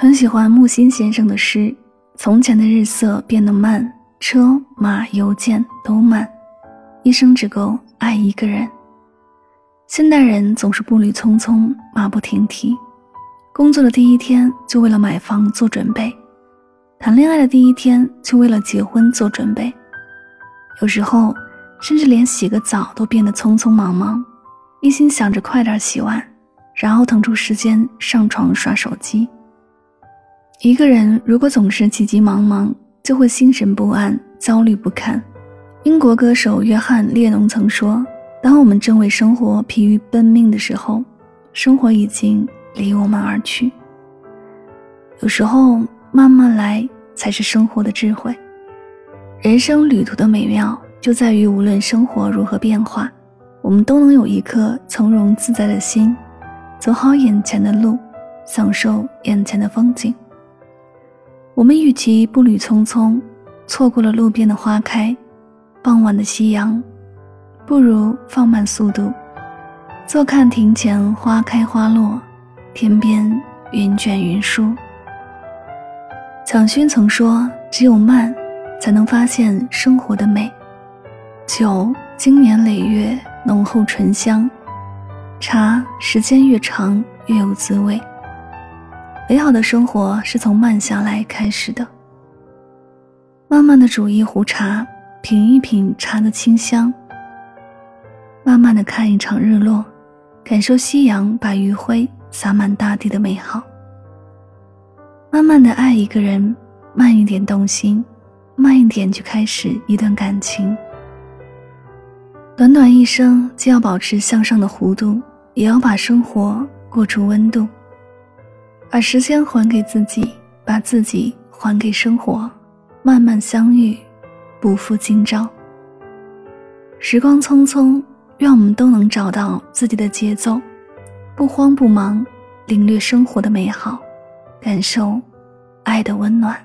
很喜欢木心先生的诗：“从前的日色变得慢，车马邮件都慢，一生只够爱一个人。”现代人总是步履匆匆，马不停蹄。工作的第一天就为了买房做准备，谈恋爱的第一天就为了结婚做准备。有时候，甚至连洗个澡都变得匆匆忙忙，一心想着快点洗完，然后腾出时间上床刷手机。一个人如果总是急急忙忙，就会心神不安、焦虑不堪。英国歌手约翰列侬曾说：“当我们正为生活疲于奔命的时候，生活已经离我们而去。”有时候，慢慢来才是生活的智慧。人生旅途的美妙就在于，无论生活如何变化，我们都能有一颗从容自在的心，走好眼前的路，享受眼前的风景。我们与其步履匆匆，错过了路边的花开，傍晚的夕阳，不如放慢速度，坐看庭前花开花落，天边云卷云舒。蒋勋曾说：“只有慢，才能发现生活的美；酒经年累月，浓厚醇香；茶时间越长，越有滋味。”美好的生活是从慢下来开始的。慢慢的煮一壶茶，品一品茶的清香。慢慢的看一场日落，感受夕阳把余晖洒满大地的美好。慢慢的爱一个人，慢一点动心，慢一点去开始一段感情。短短一生，既要保持向上的弧度，也要把生活过出温度。把时间还给自己，把自己还给生活，慢慢相遇，不负今朝。时光匆匆，愿我们都能找到自己的节奏，不慌不忙，领略生活的美好，感受爱的温暖。